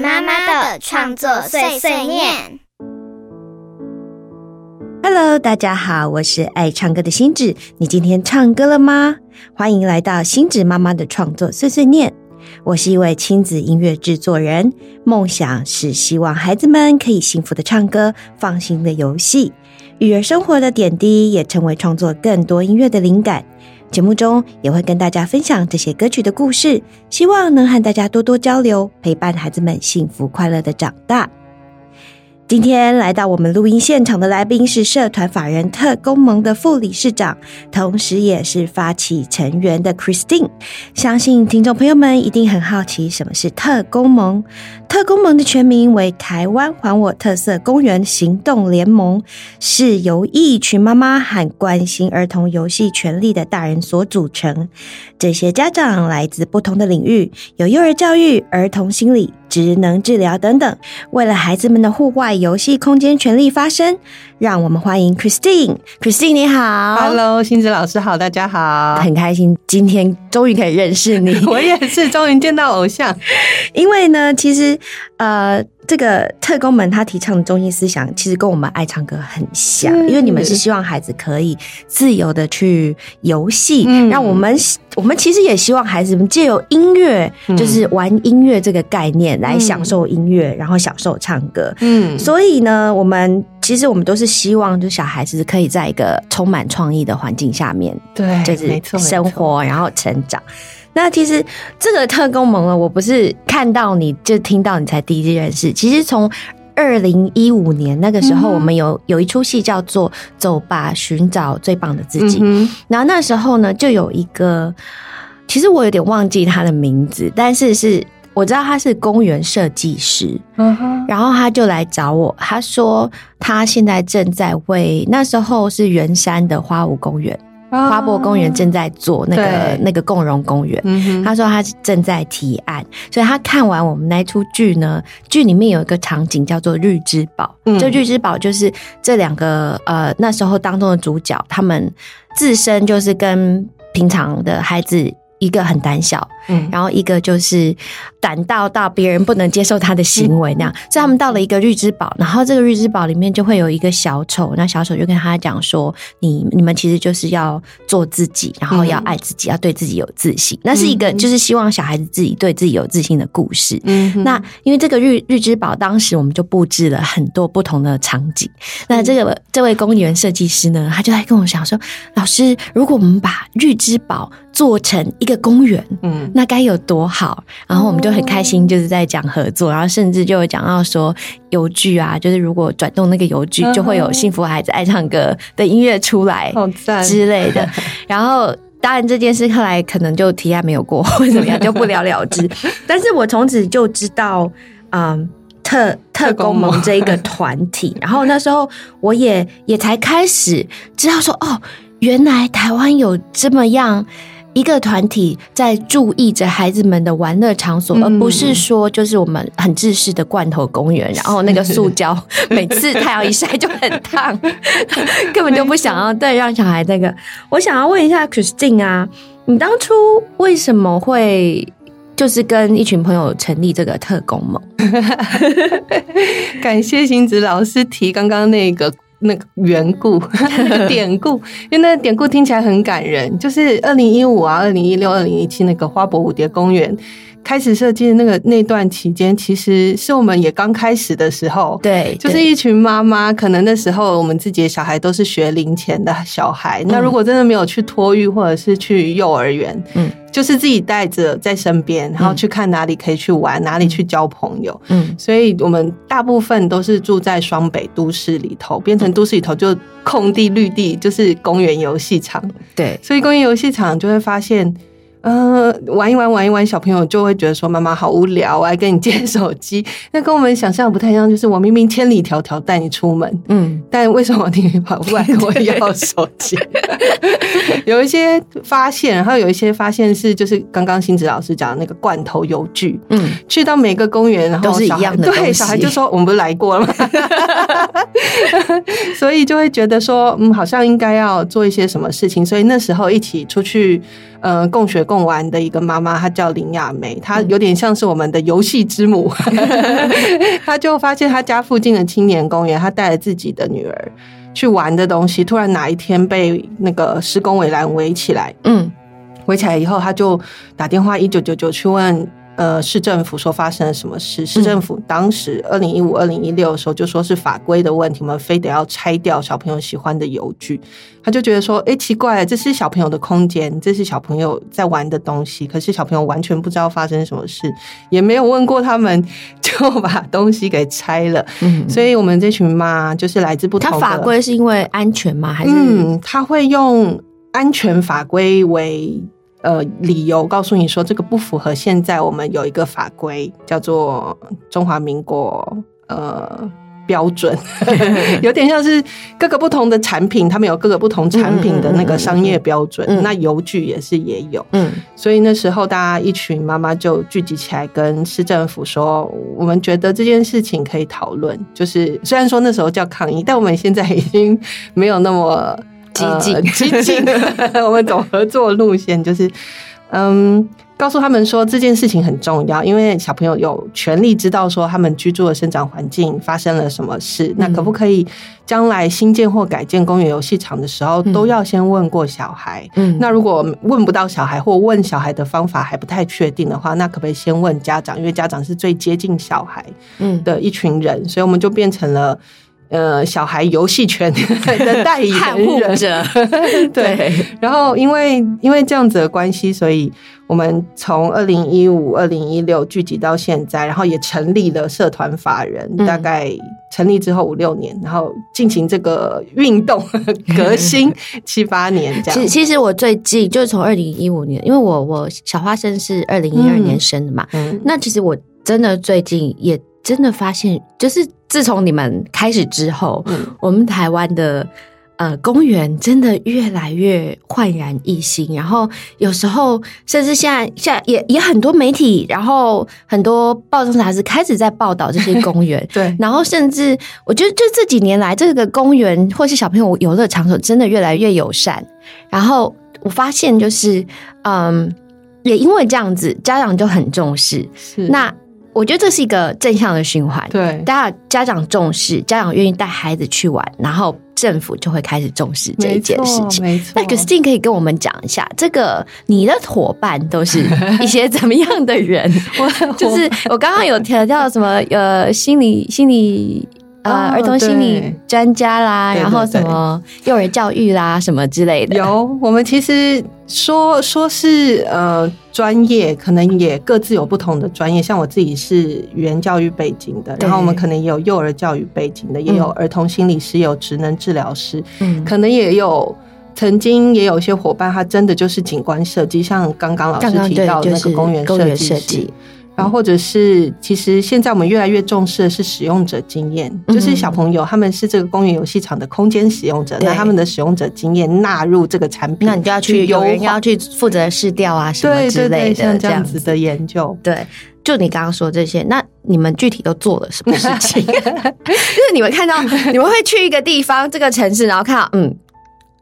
妈妈的创作碎碎念。Hello，大家好，我是爱唱歌的星子。你今天唱歌了吗？欢迎来到星子妈妈的创作碎碎念。我是一位亲子音乐制作人，梦想是希望孩子们可以幸福的唱歌，放心的游戏，育儿生活的点滴也成为创作更多音乐的灵感。节目中也会跟大家分享这些歌曲的故事，希望能和大家多多交流，陪伴孩子们幸福快乐的长大。今天来到我们录音现场的来宾是社团法人特工盟的副理事长，同时也是发起成员的 Christine。相信听众朋友们一定很好奇，什么是特工盟？特工盟的全名为台湾还我特色公园行动联盟，是由一群妈妈和关心儿童游戏权利的大人所组成。这些家长来自不同的领域，有幼儿教育、儿童心理。职能治疗等等，为了孩子们的户外游戏空间全力发声，让我们欢迎 Christine。Christine 你好，Hello，星子老师好，大家好，很开心今天终于可以认识你，我也是终于见到偶像。因为呢，其实呃，这个特工们他提倡的中心思想，其实跟我们爱唱歌很像，因为你们是希望孩子可以自由的去游戏，让我们。我们其实也希望孩子们借由音乐，就是玩音乐这个概念来享受音乐，然后享受唱歌。嗯，所以呢，我们其实我们都是希望，就小孩子可以在一个充满创意的环境下面，对，就是生活，然后成长。那其实这个特工盟呢，我不是看到你就听到你才第一次认识，其实从。二零一五年那个时候，我们有有一出戏叫做《走吧，寻找最棒的自己》。然后那时候呢，就有一个，其实我有点忘记他的名字，但是是我知道他是公园设计师。然后他就来找我，他说他现在正在为那时候是圆山的花舞公园。花博公园正在做那个那个共荣公园，他说他正在提案，所以他看完我们那出剧呢，剧里面有一个场景叫做日之宝，这日之宝就是这两个呃那时候当中的主角，他们自身就是跟平常的孩子。一个很胆小，嗯，然后一个就是胆大到别人不能接受他的行为那样，所以他们到了一个绿之堡，然后这个绿之堡里面就会有一个小丑，那小丑就跟他讲说：“你你们其实就是要做自己，然后要爱自己，要对自己有自信。”那是一个就是希望小孩子自己对自己有自信的故事。嗯，那因为这个绿绿之堡当时我们就布置了很多不同的场景，那这个这位公园设计师呢，他就在跟我讲说：“老师，如果我们把绿之堡做成一个公园，嗯，那该有多好！然后我们就很开心，就是在讲合作，然后甚至就有讲到说邮局啊，就是如果转动那个邮局，就会有幸福孩子爱唱歌的音乐出来，好赞之类的。然后当然这件事后来可能就提案没有过，或怎么样 就不了了之。但是我从此就知道，嗯，特特工盟这一个团体。然后那时候我也也才开始知道说，哦，原来台湾有这么样。一个团体在注意着孩子们的玩乐场所，而不是说就是我们很自私的罐头公园，然后那个塑胶 每次太阳一晒就很烫，根本就不想要对让小孩那个。我想要问一下 Christine 啊，你当初为什么会就是跟一群朋友成立这个特工盟？感谢星子老师提刚刚那个。那个缘故、典故，因为那个典故听起来很感人。就是二零一五啊、二零一六、二零一七那个花博蝴蝶公园开始设计的那个那段期间，其实是我们也刚开始的时候。对，就是一群妈妈，可能那时候我们自己的小孩都是学龄前的小孩。那如果真的没有去托育或者是去幼儿园，嗯。就是自己带着在身边，然后去看哪里可以去玩，哪里去交朋友。嗯，所以我们大部分都是住在双北都市里头，变成都市里头就空地绿地，就是公园游戏场。对，所以公园游戏场就会发现。呃，玩一玩，玩一玩，小朋友就会觉得说妈妈好无聊，我要跟你借手机。那跟我们想象不太一样，就是我明明千里迢迢带你出门，嗯，但为什么你跑过来跟我要手机？有一些发现，然后有一些发现是就是刚刚新子老师讲的那个罐头邮具，嗯，去到每个公园，然后都是一样的，对，小孩就说我们不是来过了吗？所以就会觉得说，嗯，好像应该要做一些什么事情，所以那时候一起出去。呃共学共玩的一个妈妈，她叫林亚梅，她有点像是我们的游戏之母。她就发现她家附近的青年公园，她带着自己的女儿去玩的东西，突然哪一天被那个施工围栏围起来。嗯，围起来以后，她就打电话一九九九去问。呃，市政府说发生了什么事？市政府当时二零一五、二零一六的时候就说是法规的问题，我们非得要拆掉小朋友喜欢的邮具。他就觉得说，哎，奇怪，这是小朋友的空间，这是小朋友在玩的东西，可是小朋友完全不知道发生什么事，也没有问过他们，就把东西给拆了。嗯，所以我们这群妈就是来自不同。他法规是因为安全吗？还是嗯，他会用安全法规为。呃，理由告诉你说这个不符合现在我们有一个法规叫做中华民国呃标准，有点像是各个不同的产品，他们有各个不同产品的那个商业标准。那邮局也是也有，嗯，所以那时候大家一群妈妈就聚集起来跟市政府说，我们觉得这件事情可以讨论。就是虽然说那时候叫抗议，但我们现在已经没有那么。激进，激进，我们走合作路线，就是，嗯，告诉他们说这件事情很重要，因为小朋友有权利知道说他们居住的生长环境发生了什么事。那可不可以将来新建或改建公园游戏场的时候，都要先问过小孩？嗯，那如果问不到小孩，或问小孩的方法还不太确定的话，那可不可以先问家长？因为家长是最接近小孩嗯的一群人，所以我们就变成了。呃，小孩游戏圈 的代言人，对。然后，因为因为这样子的关系，所以我们从二零一五、二零一六聚集到现在，然后也成立了社团法人。大概成立之后五六年，然后进行这个运动 革新 七八年这样。其实，其实我最近就是从二零一五年，因为我我小花生是二零一二年生的嘛。嗯那其实我真的最近也。真的发现，就是自从你们开始之后，我们台湾的呃公园真的越来越焕然一新。然后有时候，甚至现在现在也也很多媒体，然后很多报章杂志开始在报道这些公园。对，然后甚至我觉得，就这几年来，这个公园或是小朋友游乐场所真的越来越友善。然后我发现，就是嗯，也因为这样子，家长就很重视。是那。我觉得这是一个正向的循环。对，大家家长重视，家长愿意带孩子去玩，然后政府就会开始重视这一件事情。没错，那 Christine 可以跟我们讲一下，这个你的伙伴都是 一些怎么样的人？就是我刚刚有提到什么呃，心理心理。呃，儿童心理专家啦，然后什么幼儿教育啦，什么之类的。有，我们其实说说是呃专业，可能也各自有不同的专业。像我自己是语言教育背景的，然后我们可能也有幼儿教育背景的，也有儿童心理师，有职能治疗师，嗯，可能也有曾经也有一些伙伴，他真的就是景观设计，像刚刚老师提到那个公园设计。然后，或者是，其实现在我们越来越重视的是使用者经验，就是小朋友他们是这个公园游戏场的空间使用者，那他们的使用者经验纳入这个产品，那你就要去有人要去负责试调啊什么之类的，这样子的研究。对，就你刚刚说这些，那你们具体都做了什么事情？就是你们看到，你们会去一个地方，这个城市，然后看到，嗯，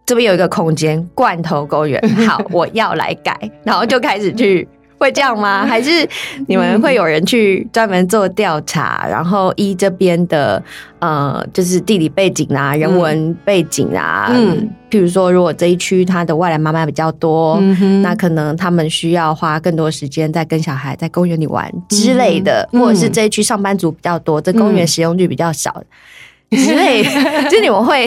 这边有一个空间，罐头公园，好，我要来改，然后就开始去。会这样吗？还是你们会有人去专门做调查，然后依这边的呃，就是地理背景啊、人文背景啊，嗯，譬如说，如果这一区它的外来妈妈比较多，那可能他们需要花更多时间在跟小孩在公园里玩之类的，或者是这一区上班族比较多，这公园使用率比较少之类，就你们会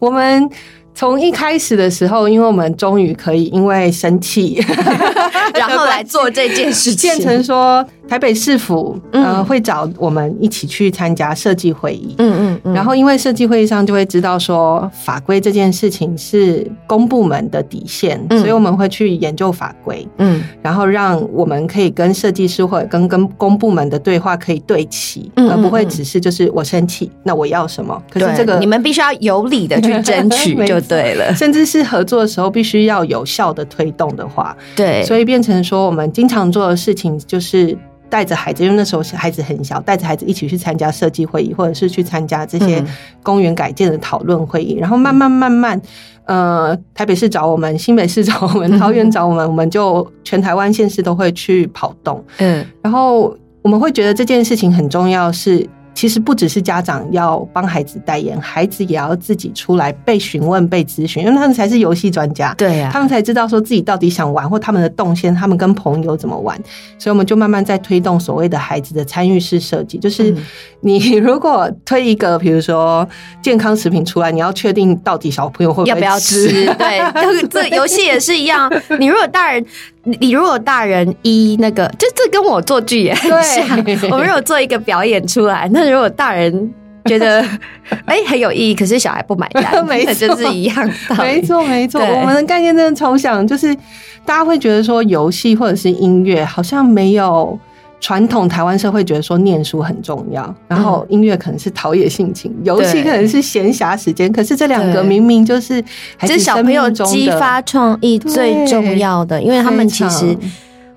我们。从一开始的时候，因为我们终于可以因为生气，然后来做这件事情，变成说。台北市府呃会找我们一起去参加设计会议，嗯嗯，然后因为设计会议上就会知道说法规这件事情是公部门的底线，所以我们会去研究法规，嗯，然后让我们可以跟设计师或者跟跟公部门的对话可以对齐，而不会只是就是我生气，那我要什么？可是这个你们必须要有理的去争取 就对了，甚至是合作的时候必须要有效的推动的话，对，所以变成说我们经常做的事情就是。带着孩子，因为那时候孩子很小，带着孩子一起去参加设计会议，或者是去参加这些公园改建的讨论会议，然后慢慢慢慢，呃，台北市找我们，新北市找我们，桃园找我们，我们就全台湾县市都会去跑动，嗯，然后我们会觉得这件事情很重要，是。其实不只是家长要帮孩子代言，孩子也要自己出来被询问、被咨询，因为他们才是游戏专家。对呀，他们才知道说自己到底想玩或他们的动线，他们跟朋友怎么玩。所以我们就慢慢在推动所谓的孩子的参与式设计，就是你如果推一个，比如说健康食品出来，你要确定到底小朋友会要不要吃。对，这个游戏也是一样。你如果大人。你如果大人一那个，就这跟我做剧也很像。我们如果做一个表演出来，那如果大人觉得 哎很有意义，可是小孩不买单，没错，就是一样的。没错，没错。我们的概念真的超像就是，大家会觉得说游戏或者是音乐好像没有。传统台湾社会觉得说念书很重要，然后音乐可能是陶冶性情，游戏可能是闲暇时间。可是这两个明明就是这是小朋友激发创意最重要的，因为他们其实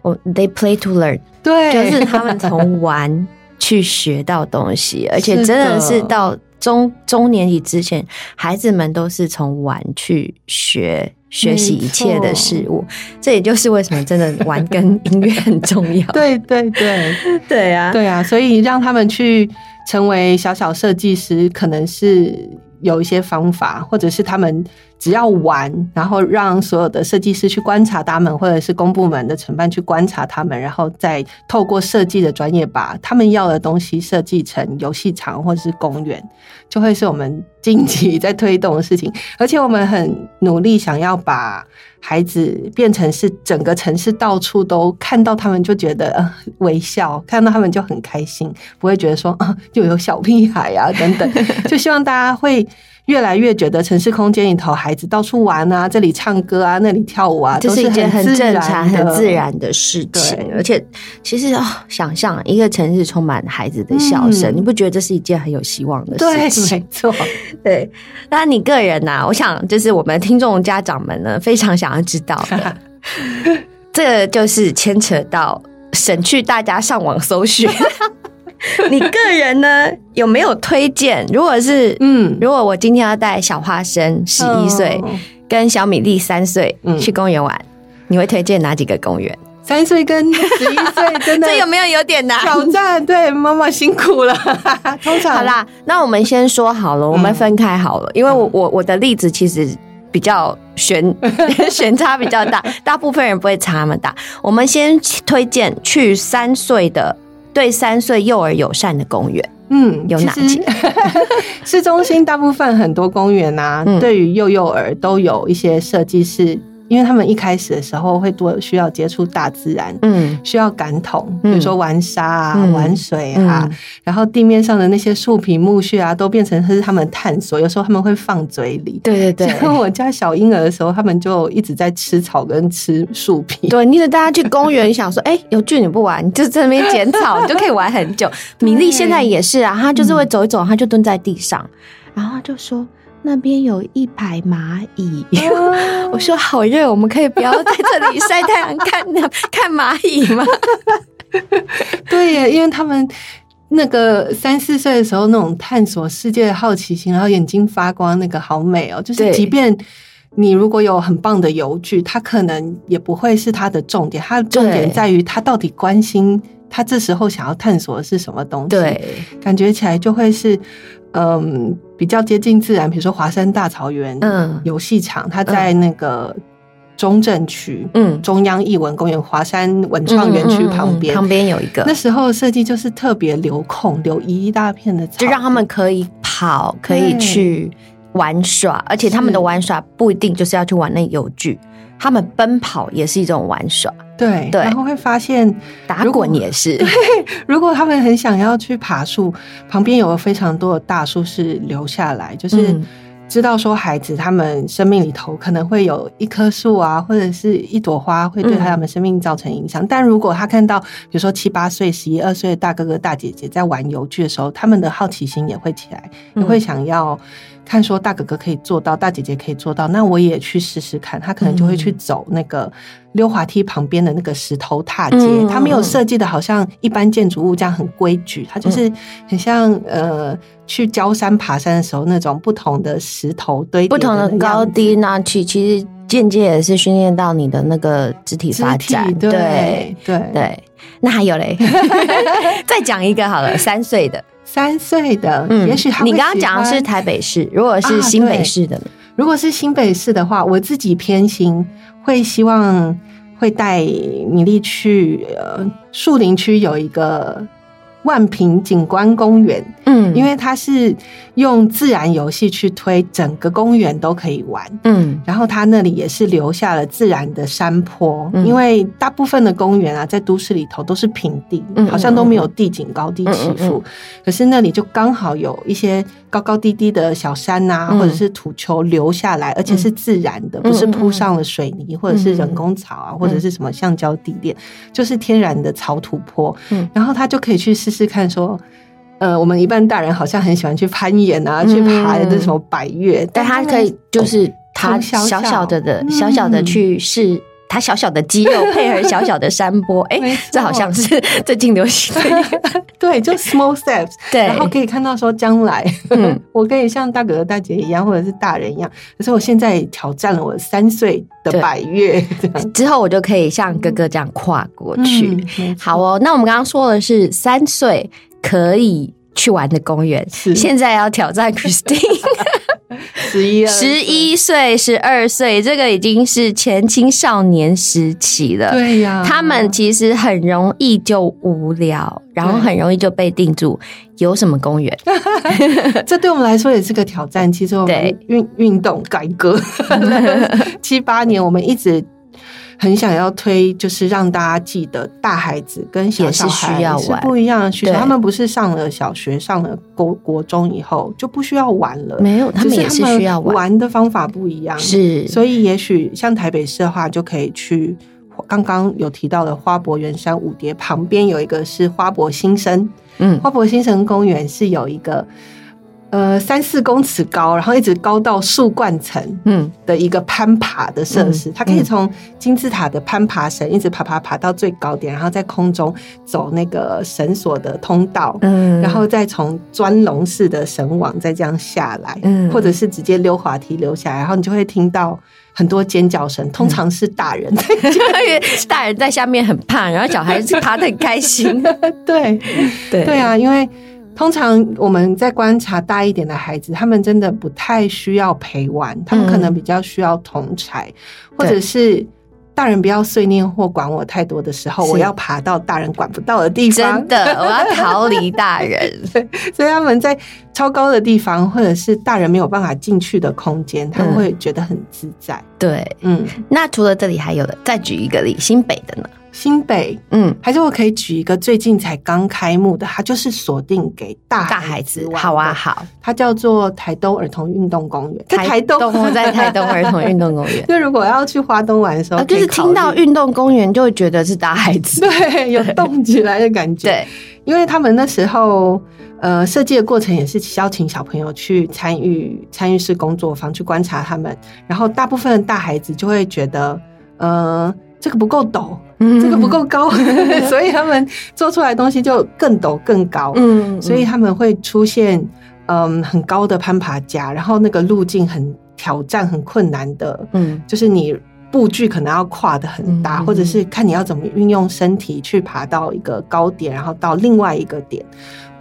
我 they play to learn，对，就是他们从玩去学到东西，而且真的是到中中年级之前，孩子们都是从玩去学。学习一切的事物，这也就是为什么真的玩跟音乐很重要。对对对对啊，对啊，所以让他们去成为小小设计师，可能是有一些方法，或者是他们。只要玩，然后让所有的设计师去观察他们，或者是公部门的承办去观察他们，然后再透过设计的专业把他们要的东西设计成游戏场或者是公园，就会是我们近期在推动的事情。而且我们很努力想要把孩子变成是整个城市到处都看到他们就觉得微笑，看到他们就很开心，不会觉得说啊又有小屁孩啊等等，就希望大家会。越来越觉得城市空间里头孩子到处玩啊，这里唱歌啊，那里跳舞啊，这是一件很正常、很自然的事情。而且，其实哦，想象一个城市充满孩子的笑声，你不觉得这是一件很有希望的事情？没错，对。那你个人呢？我想，就是我们听众家长们呢，非常想要知道的，这就是牵扯到省去大家上网搜寻。你个人呢有没有推荐？如果是嗯，如果我今天要带小花生十一岁跟小米粒三岁去公园玩，你会推荐哪几个公园？三岁跟十一岁真的 这有没有有点难挑战？对，妈妈辛苦了。通常好啦，那我们先说好了，我们分开好了，因为我我我的例子其实比较悬悬差比较大，大部分人不会差那么大。我们先推荐去三岁的。对三岁幼儿友善的公园，嗯，有哪些？市中心大部分很多公园啊，对于幼幼儿都有一些设计是。因为他们一开始的时候会多需要接触大自然，嗯，需要感统，比如说玩沙啊、玩水啊，然后地面上的那些树皮、木屑啊，都变成是他们探索。有时候他们会放嘴里，对对对。像我家小婴儿的时候，他们就一直在吃草跟吃树皮。对，你得大家去公园，想说，哎，有剧你不玩，你就在那边捡草，你就可以玩很久。米粒现在也是啊，他就是会走一走，他就蹲在地上，然后就说。那边有一排蚂蚁，我说好热，我们可以不要在这里晒太阳看 看蚂蚁吗？对呀，因为他们那个三四岁的时候，那种探索世界的好奇心，然后眼睛发光，那个好美哦。就是即便你如果有很棒的游具，他可能也不会是他的重点，他的重点在于他到底关心他这时候想要探索的是什么东西。对，感觉起来就会是。嗯，比较接近自然，比如说华山大草原嗯游戏场，它在那个中正区，嗯，中央艺文公园华山文创园区旁边，旁边有一个。那时候设计就是特别留空，留一大片的，就让他们可以跑，可以去玩耍，而且他们的玩耍不一定就是要去玩那游具，他们奔跑也是一种玩耍。对，然后会发现打滚也是。对，如果他们很想要去爬树，旁边有非常多的大树是留下来，就是知道说孩子他们生命里头可能会有一棵树啊，或者是一朵花会对他们生命造成影响。但如果他看到，比如说七八岁、十一二岁的大哥哥大姐姐在玩游具的时候，他们的好奇心也会起来，也会想要。看说大哥哥可以做到，大姐姐可以做到，那我也去试试看。他可能就会去走那个溜滑梯旁边的那个石头踏阶，他没有设计的好像一般建筑物这样很规矩，它就是很像呃去焦山爬山的时候那种不同的石头堆不同的高低那去，其实间接也是训练到你的那个肢体发展。对对对，那还有嘞，再讲一个好了，三岁的。三岁的，嗯，也许你刚刚讲的是台北市，如果是新北市的，如果是新北市的话，我自己偏心会希望会带米粒去呃树林区有一个。万平景观公园，嗯，因为它是用自然游戏去推整个公园都可以玩，嗯，然后它那里也是留下了自然的山坡，因为大部分的公园啊，在都市里头都是平地，好像都没有地景高低起伏，可是那里就刚好有一些高高低低的小山呐，或者是土丘流下来，而且是自然的，不是铺上了水泥或者是人工草啊，或者是什么橡胶地垫，就是天然的草土坡，嗯，然后他就可以去试。试看说，呃，我们一般大人好像很喜欢去攀岩啊，去爬那什么百越，但他可以就是他小小的的小小的去试他小小的肌肉 配合小小的山坡，哎，这好像是 最近流行的，对，就 small steps，对，然后可以看到说将来，嗯，我可以像大哥哥大姐一样，或者是大人一样，可是我现在挑战了我三岁。的百越，之后我就可以像哥哥这样跨过去。好哦，那我们刚刚说的是三岁可以去玩的公园，现在要挑战 Christine。十一十一岁、十二岁，这个已经是前青少年时期了。对呀，他们其实很容易就无聊，然后很容易就被定住。有什么公园？这对我们来说也是个挑战。其实我们运运动改革 七八年，我们一直。很想要推，就是让大家记得大孩子跟小小孩是不一样的需求。他们不是上了小学、上了国国中以后就不需要玩了，没有，他们也是需要玩。玩的方法不一样，是。所以也许像台北市的话，就可以去刚刚有提到的花博园山五蝶旁边有一个是花博新生，嗯，花博新生公园是有一个。呃，三四公尺高，然后一直高到树冠层，嗯，的一个攀爬的设施，它可以从金字塔的攀爬绳一直爬爬爬到最高点，然后在空中走那个绳索的通道，嗯，然后再从钻龙式的绳网再这样下来，嗯，或者是直接溜滑梯溜下来，然后你就会听到很多尖叫声，通常是大人在，大人在下面很怕，然后小孩子爬的很开心，对，对，对啊，因为。通常我们在观察大一点的孩子，他们真的不太需要陪玩，他们可能比较需要同才，或者是大人不要碎念或管我太多的时候，我要爬到大人管不到的地方。真的，我要逃离大人。所以他们在超高的地方，或者是大人没有办法进去的空间，他们会觉得很自在。对，嗯。那除了这里还有的，再举一个例，新北的呢？新北，嗯，还是我可以举一个最近才刚开幕的，它就是锁定给大大孩子。好啊，好，它叫做台东儿童运动公园。台东，在台东儿童运动公园。就如果要去花东玩的时候，就是听到运动公园就会觉得是大孩子，对，有动起来的感觉。对，因为他们那时候呃设计的过程也是邀请小朋友去参与参与式工作坊去观察他们，然后大部分的大孩子就会觉得，呃。这个不够陡，这个不够高，所以他们做出来的东西就更陡更高。嗯，所以他们会出现嗯很高的攀爬架，然后那个路径很挑战、很困难的。嗯，就是你步距可能要跨的很大，或者是看你要怎么运用身体去爬到一个高点，然后到另外一个点。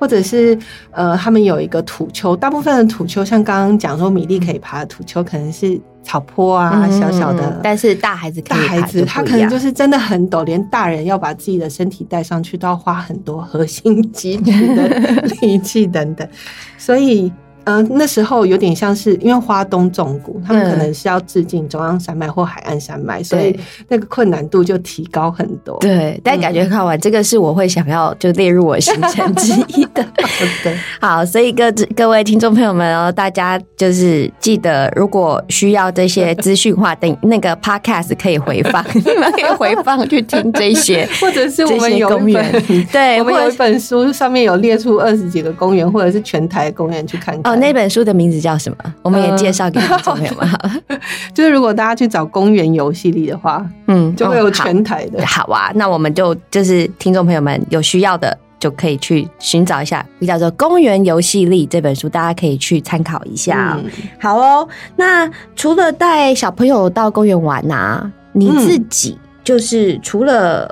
或者是呃，他们有一个土丘，大部分的土丘像刚刚讲说米粒可以爬的土丘，可能是草坡啊，小小的。但是大孩子，大孩子他可能就是真的很陡，连大人要把自己的身体带上去都要花很多核心 肌群的力气等等，所以。嗯，那时候有点像是因为花东纵谷，他们可能是要致敬中央山脉或海岸山脉，所以那个困难度就提高很多。对，但感觉看完这个是我会想要就列入我行程之一的。对，好，所以各各位听众朋友们哦，大家就是记得，如果需要这些资讯话，等那个 podcast 可以回放，你们可以回放去听这些，或者是我们有公园，对，我们有一本书上面有列出二十几个公园，或者是全台公园去看看。那本书的名字叫什么？我们也介绍给听众朋友们。就是如果大家去找公园游戏力的话，嗯，就会有全台的。好啊，那我们就就是听众朋友们有需要的。就可以去寻找一下，叫做《公园游戏力》这本书，大家可以去参考一下。好哦，那除了带小朋友到公园玩啊，你自己就是除了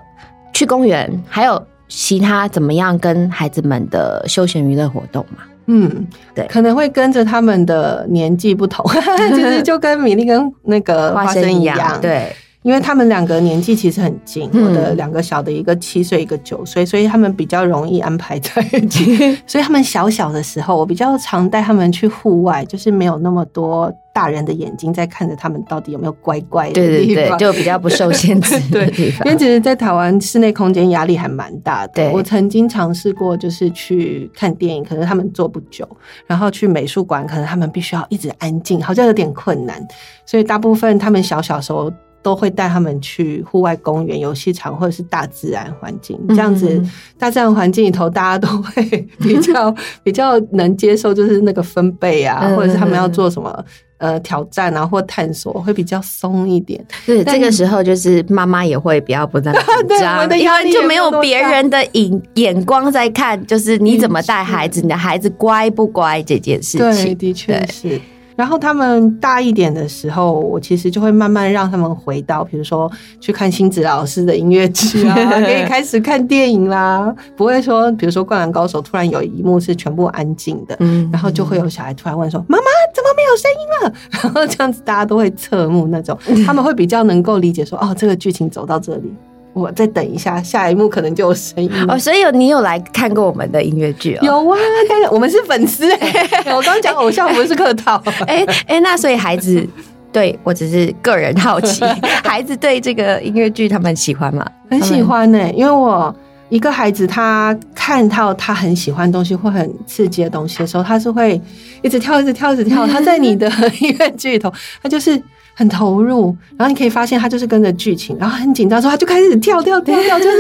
去公园，还有其他怎么样跟孩子们的休闲娱乐活动吗？嗯，对，可能会跟着他们的年纪不同，其实就跟米粒跟那个花生一样，对。因为他们两个年纪其实很近，我的两个小的一个七岁，一个九岁，所以他们比较容易安排在一起。所以他们小小的时候，我比较常带他们去户外，就是没有那么多大人的眼睛在看着他们到底有没有乖乖的地方，就比较不受限制的地方。因为其实，在台湾室内空间压力还蛮大的。我曾经尝试过，就是去看电影，可能他们坐不久；然后去美术馆，可能他们必须要一直安静，好像有点困难。所以大部分他们小小时候。都会带他们去户外公园、游戏场或者是大自然环境，这样子大自然环境里头，大家都会比较 比较能接受，就是那个分贝啊，或者是他们要做什么呃挑战啊或探索，会比较松一点。对，这个时候就是妈妈也会比较不那么 紧张，因为就没有别人的眼眼光在看，就是你怎么带孩子，你的孩子乖不乖这件事情。对，的确是。然后他们大一点的时候，我其实就会慢慢让他们回到，比如说去看星子老师的音乐剧啊，可以开始看电影啦。不会说，比如说《灌篮高手》突然有一幕是全部安静的，嗯，然后就会有小孩突然问说：“妈妈，怎么没有声音了？” 然后这样子大家都会侧目那种，他们会比较能够理解说：“哦，这个剧情走到这里。”我再等一下，下一幕可能就有声音哦。所以有你有来看过我们的音乐剧哦？有啊，当然我们是粉丝哎。我刚刚讲偶像不是客套。哎哎，那所以孩子对我只是个人好奇，孩子对这个音乐剧他们喜欢吗？很喜欢呢，因为我一个孩子他看到他很喜欢东西或很刺激的东西的时候，他是会一直跳，一直跳，一直跳。他在你的音乐剧里头，他就是。很投入，然后你可以发现他就是跟着剧情，然后很紧张，说他就开始跳跳跳跳，就是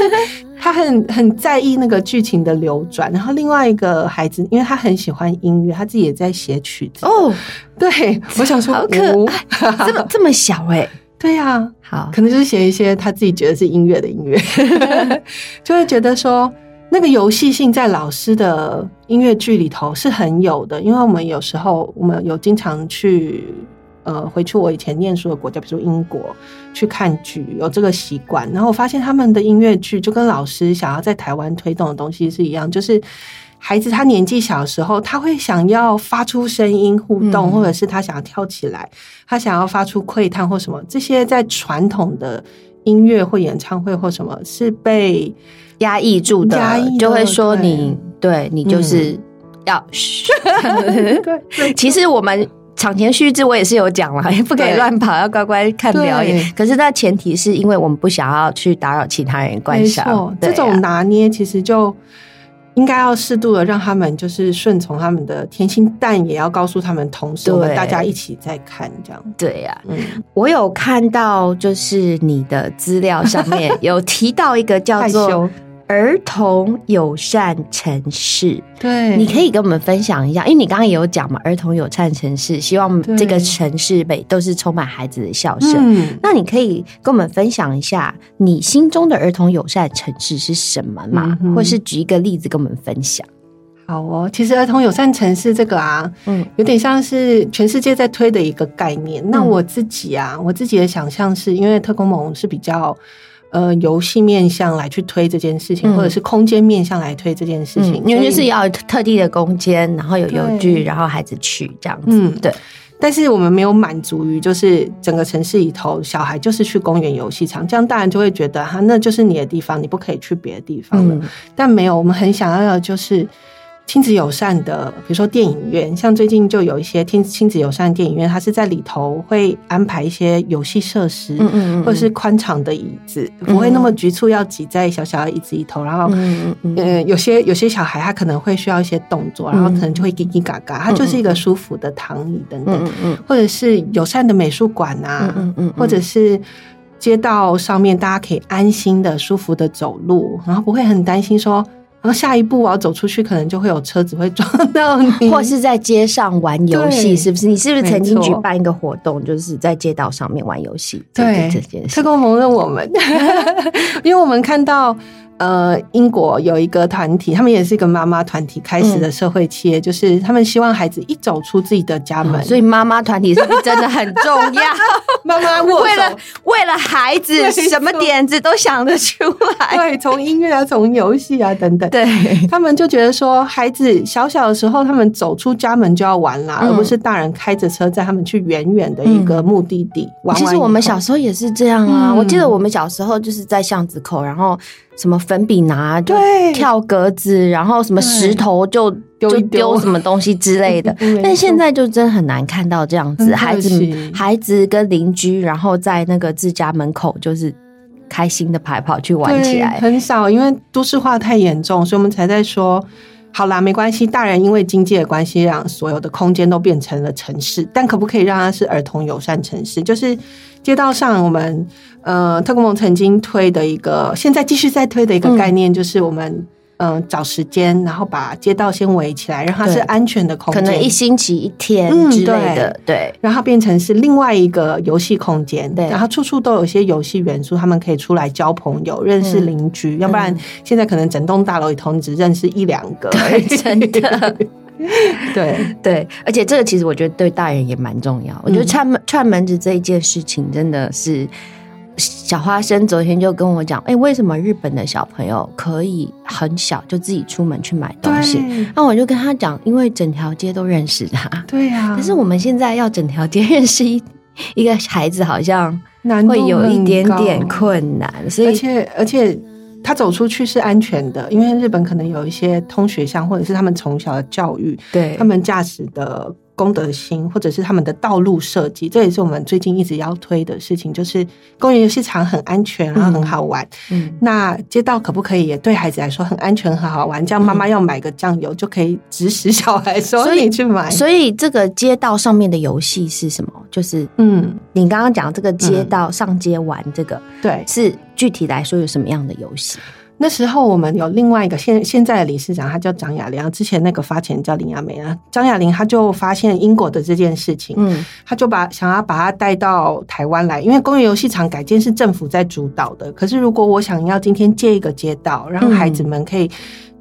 他很很在意那个剧情的流转。然后另外一个孩子，因为他很喜欢音乐，他自己也在写曲子。哦，对，我想说好可爱，这么这么小哎，对呀，好，可能就是写一些他自己觉得是音乐的音乐，就会觉得说那个游戏性在老师的音乐剧里头是很有的，因为我们有时候我们有经常去。呃，回去我以前念书的国家，比如英国，去看剧有这个习惯。然后我发现他们的音乐剧就跟老师想要在台湾推动的东西是一样，就是孩子他年纪小的时候，他会想要发出声音互动，或者是他想要跳起来，他想要发出窥探或什么，这些在传统的音乐或演唱会或什么是被压抑住的，就会说你对你就是要 对，其实我们。场前须知，我也是有讲了，不可以乱跑，要乖乖看表演。可是那前提是因为我们不想要去打扰其他人观赏。这种拿捏其实就应该要适度的让他们就是顺从他们的天性，但也要告诉他们，同时我们大家一起在看这样。对呀，嗯，我有看到就是你的资料上面 有提到一个叫做。儿童友善城市，对，你可以跟我们分享一下，因为你刚刚也有讲嘛，儿童友善城市，希望这个城市每都是充满孩子的笑声。嗯，那你可以跟我们分享一下你心中的儿童友善城市是什么嘛？或是举一个例子跟我们分享。好哦，其实儿童友善城市这个啊，嗯，有点像是全世界在推的一个概念。那我自己啊，我自己的想象是因为特工盟是比较。呃，游戏面向来去推这件事情，或者是空间面向来推这件事情，因为就是要特地的空间，然后有游具，然后孩子去这样子。嗯，对。但是我们没有满足于，就是整个城市里头，小孩就是去公园游戏场，这样大人就会觉得哈，那就是你的地方，你不可以去别的地方了。但没有，我们很想要的就是。亲子友善的，比如说电影院，像最近就有一些亲亲子友善电影院，它是在里头会安排一些游戏设施，嗯嗯，或者是宽敞的椅子，不会那么局促，要挤在小小的椅子里头。然后，嗯嗯，有些有些小孩他可能会需要一些动作，然后可能就会叽叽嘎嘎，它就是一个舒服的躺椅等等，嗯嗯，或者是友善的美术馆啊，嗯嗯，或者是街道上面大家可以安心的、舒服的走路，然后不会很担心说。然后下一步我要走出去，可能就会有车子会撞到你，或是在街上玩游戏，是不是？你是不是曾经举办一个活动，就是在街道上面玩游戏？对这件事特。工蒙了我们，因为我们看到。呃，英国有一个团体，他们也是一个妈妈团体开始的社会企业，就是他们希望孩子一走出自己的家门，哦所以妈妈团体是不是真的很重要？妈妈握为了手，为了孩子什么点子都想得出来。对，从音乐啊，从游戏啊等等，对，他们就觉得说，孩子小小的时候，他们走出家门就要玩啦，嗯而不是大人开着车载他们去远远的一个目的地玩。其实我们小时候也是这样啊。嗯我记得我们小时候就是在巷子口，然后什么粉笔拿就跳格子，然后什么石头就就丢丢丢什么东西之类的。但现在就真的很难看到这样子，孩子孩子跟邻居，然后在那个自家门口就是开心的跑跑去玩起对来。很少，因为都市化太严重，所以我们才在说。好啦，没关系，大人因为经济的关系，让所有的空间都变成了城市，但可不可以让它是儿童友善城市？就是街道上，我们呃特工盟曾经推的一个，现在继续在推的一个概念，就是我们嗯、呃找时间，然后把街道先围起来，让它是安全的空间，可能一星期一天嗯之类的，对，让它变成是另外一个游戏空间，对。然后处处都有一些游戏元素，他们可以出来交朋友、认识邻居，要不然现在可能整栋大楼里头你只认识一两个对真的 对，对，而且这个其实我觉得对大人也蛮重要。我觉得串门串门子这一件事情真的是，小花生昨天就跟我讲，哎、为什么日本的小朋友可以很小就自己出门去买东西？那我就跟他讲，因为整条街都认识他。对呀、可是我们现在要整条街认识一 一个孩子，好像会有一点点困难，所以而且而且他走出去是安全的，因为日本可能有一些通学巷，或者是他们从小的教育，对他们驾驶的公德心，或者是他们的道路设计，这也是我们最近一直要推的事情，就是公园游戏场很安全，然后很好玩。嗯那街道可不可以也对孩子来说很安全、很好玩？这样妈妈要买个酱油就可以指使小孩说你去买。所以这个街道上面的游戏是什么？就是嗯，你刚刚讲这个街道上街玩这个。对，是具体来说有什么样的游戏？那时候我们有另外一个现现在的理事长，他叫张雅玲，之前那个发钱叫林亚梅啊。张雅玲他就发现英国的这件事情，嗯他就把想要把它带到台湾来，因为公园游戏场改建是政府在主导的。可是如果我想要今天借一个街道，让孩子们可以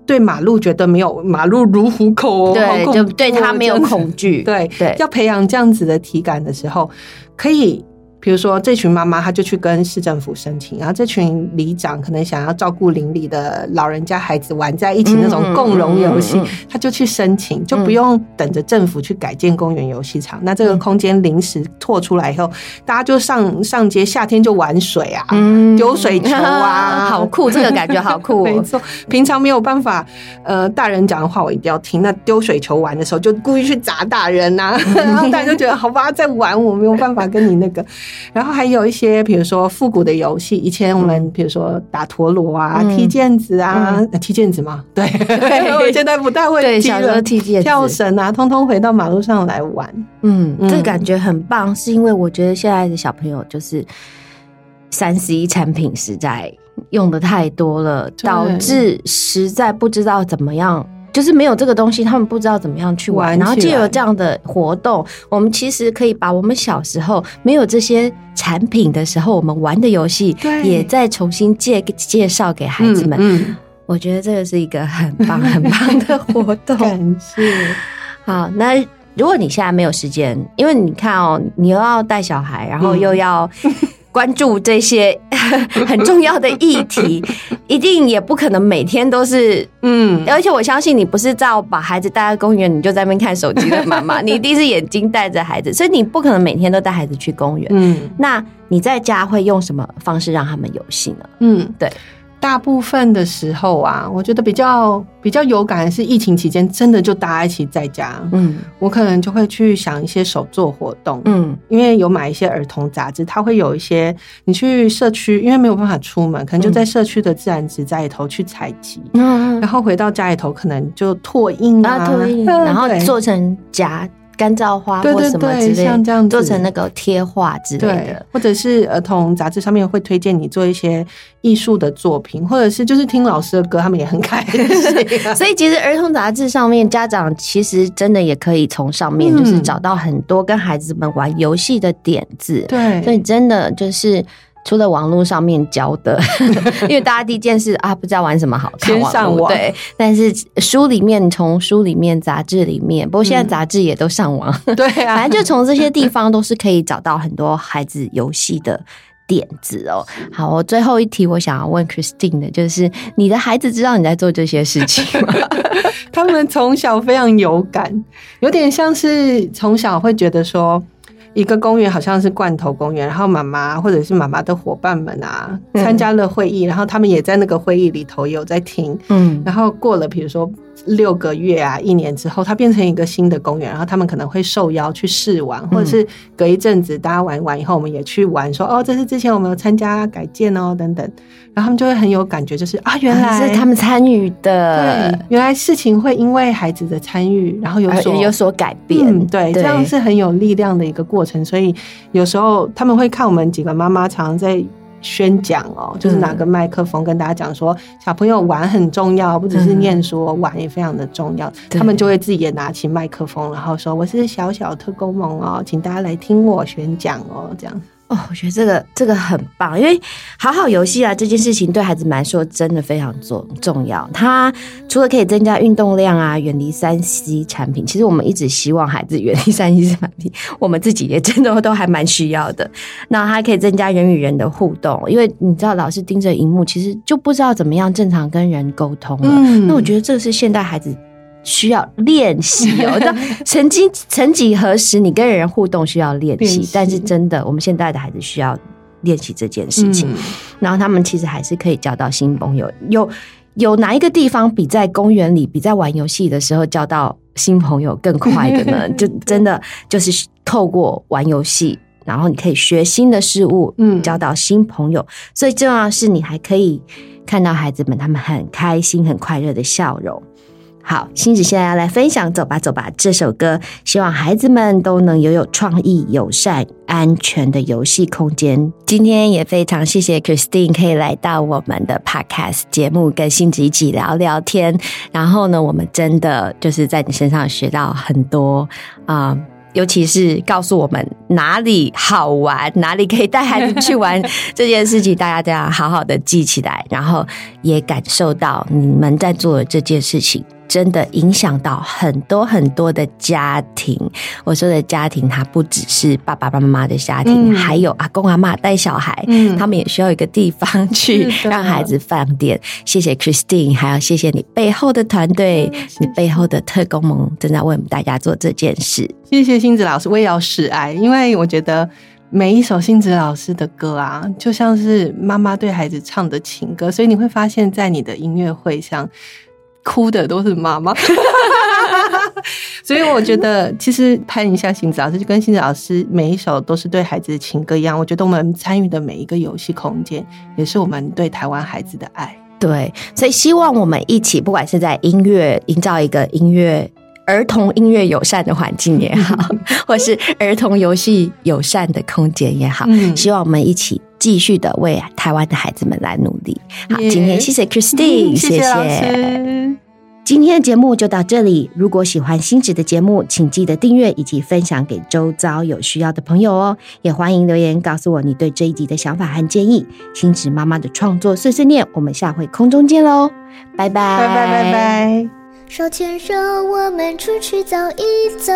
对马路觉得没有马路如虎口哦，好对，就对他没有恐惧。对对要培养这样子的体感的时候，可以。比如说，这群妈妈她就去跟市政府申请，然后这群里长可能想要照顾邻里的老人家孩子玩在一起那种共融游戏嗯嗯嗯嗯，他就去申请，就不用等着政府去改建公园游戏场。那这个空间临时拓出来以后，大家就上上街，夏天就玩水啊，嗯丢水球啊，好酷，这个感觉好酷哦。没错，平常没有办法，呃，大人讲的话我一定要听。那丢水球玩的时候，就故意去砸大人呐、然后大人就觉得好吧，在玩，我没有办法跟你那个。然后还有一些，比如说复古的游戏，以前我们比如说打陀螺啊、嗯踢毽子啊，呃踢毽子吗？对，我现在不太会对，踢小时候了。踢毽子跳绳啊，通通回到马路上来玩。嗯，嗯这个感觉很棒，是因为我觉得现在的小朋友就是三 C 产品实在用的太多了，导致实在不知道怎么样。就是没有这个东西，他们不知道怎么样去玩。玩然后借由这样的活动，我们其实可以把我们小时候没有这些产品的时候，我们玩的游戏，也再重新介介绍给孩子们。嗯，我觉得这个是一个很棒很棒的活动。感谢。好，那如果你现在没有时间，因为你看哦，你又要带小孩，然后嗯又要关注这些 很重要的议题，一定也不可能每天都是。嗯，而且我相信你不是照把孩子带到公园，你就在那边看手机的妈妈，你一定是眼睛带着孩子，所以你不可能每天都带孩子去公园。嗯那你在家会用什么方式让他们游戏呢？嗯，对。大部分的时候啊，我觉得比较比较有感的是疫情期间，真的就大家一起在家，嗯。我可能就会去想一些手作活动，嗯。因为有买一些儿童杂志，它会有一些你去社区，因为没有办法出门，可能就在社区的自然植栽里头去采集，嗯然后回到家里头可能就拓印啊，啊，对，嗯然后做成夹干燥花或什么之类，像这样做成那个贴画之类的，或者是儿童杂志上面会推荐你做一些艺术的作品，或者是就是听老师的歌，他们也很开心。所以其实儿童杂志上面，家长其实真的也可以从上面就是找到很多跟孩子们玩游戏的点子。对，所以真的就是。除了网络上面教的，因为大家第一件事啊，不知道玩什么好，先上网。对，但是书里面从书里面、杂志里面，不过现在杂志也都上网。对啊，反正就从这些地方都是可以找到很多孩子游戏的点子哦。好，我最后一题我想要问 Christine 的就是：你的孩子知道你在做这些事情吗？他们从小非常有感，有点像是从小会觉得说。一个公园好像是罐头公园，然后妈妈或者是妈妈的伙伴们啊，参加了会议，然后他们也在那个会议里头有在听，嗯，然后过了比如说六个月啊，一年之后，它变成一个新的公园，然后他们可能会受邀去试玩，或者是隔一阵子大家玩完以后，我们也去玩，说哦，这是之前我们有参加改建哦，等等。然后他们就会很有感觉，就是啊，原来是他们参与的，对，原来事情会因为孩子的参与，然后有所有所改变，对，这样是很有力量的一个过程。所以有时候他们会看我们几个妈妈常常在宣讲哦，就是拿个麦克风跟大家讲说，小朋友玩很重要，不只是念书，玩也非常的重要。他们就会自己也拿起麦克风，然后说：“我是小小特工萌哦，请大家来听我宣讲哦。”这样。哦，我觉得这个这个很棒，因为好好游戏啊这件事情对孩子们来说真的非常重重要。它除了可以增加运动量啊，远离三 C 产品，其实我们一直希望孩子远离三 C 产品，我们自己也真的都还蛮需要的。那还可以增加人与人的互动，因为你知道老是盯着荧幕，其实就不知道怎么样正常跟人沟通了。那我觉得这是现代孩子。需要练习哦。那曾经曾几何时，你跟人互动需要练习，但是真的，我们现在的孩子需要练习这件事情。然后他们其实还是可以交到新朋友。有有哪一个地方比在公园里、比在玩游戏的时候交到新朋友更快的呢？就真的就是透过玩游戏，然后你可以学新的事物，嗯，交到新朋友。最重要的是，你还可以看到孩子们他们很开心、很快乐的笑容。好，星子现在要来分享《走吧走吧》这首歌，希望孩子们都能拥有创意、友善、安全的游戏空间。今天也非常谢谢 Christine 可以来到我们的 Podcast 节目，跟星子一起聊聊天。然后呢，我们真的就是在你身上学到很多啊，尤其是告诉我们哪里好玩，哪里可以带孩子去玩这件事情，大家都要好好的记起来，然后也感受到你们在做的这件事情。真的影响到很多很多的家庭。我说的家庭，它不只是爸爸妈妈的家庭，还有阿公阿妈带小孩，他们也需要一个地方去让孩子放电。谢谢 Christine，还要谢谢你背后的团队，你背后的特工盟正在为我们大家做这件事。谢谢星子老师，我也要示爱，因为我觉得每一首星子老师的歌啊，就像是妈妈对孩子唱的情歌，所以你会发现在你的音乐会上。哭的都是妈妈，所以我觉得其实拍一下星子老师，就跟星子老师每一首都是对孩子的情歌一样。我觉得我们参与的每一个游戏空间，也是我们对台湾孩子的爱。对，所以希望我们一起，不管是在音乐营造一个音乐儿童音乐友善的环境也好，或是儿童游戏友善的空间也好，希望我们一起。继续的为台湾的孩子们来努力。好，今天谢谢 Christine，谢谢。今天的节目就到这里。如果喜欢星子的节目，请记得订阅以及分享给周遭有需要的朋友哦。也欢迎留言告诉我你对这一集的想法和建议。星子妈妈的创作碎碎念，我们下回空中见喽，拜拜拜拜拜拜。手牵手，我们出去走一走，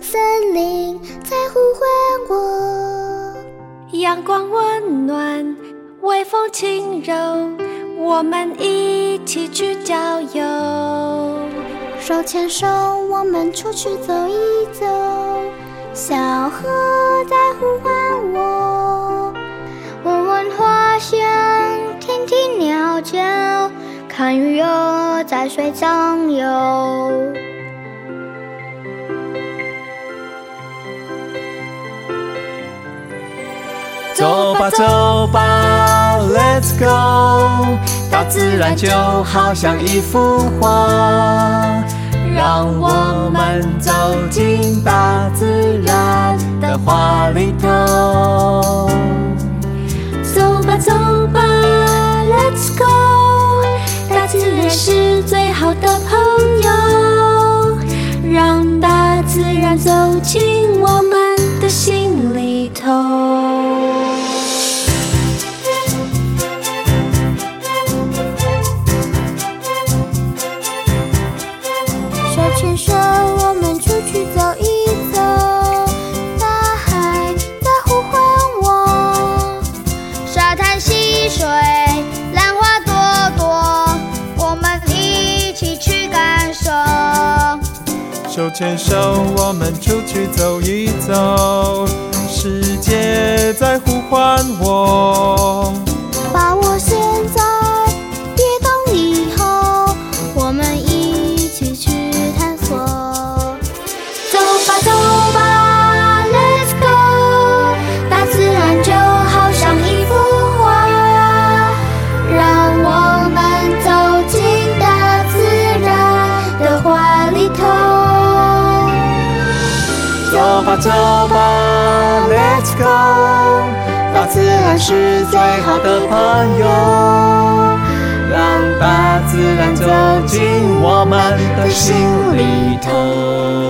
森林在呼唤我。阳光温暖，微风轻柔，我们一起去郊游。手牵手，我们出去走一走，小河在呼唤我。闻闻花香，听听鸟叫，看鱼儿在水中游。走吧走吧，Let's go！大自然就好像一幅画，让我们走进大自然的画里头。走吧，走吧，Let's go！大自然是最好的朋友，让大自然走进我们的心里头。牵手，我们出去走一走，大海在呼唤我。沙滩溪水，浪花朵朵，我们一起去感受。手牵手，我们出去走一走，世界在呼唤我。让大自然走进我们的心里头。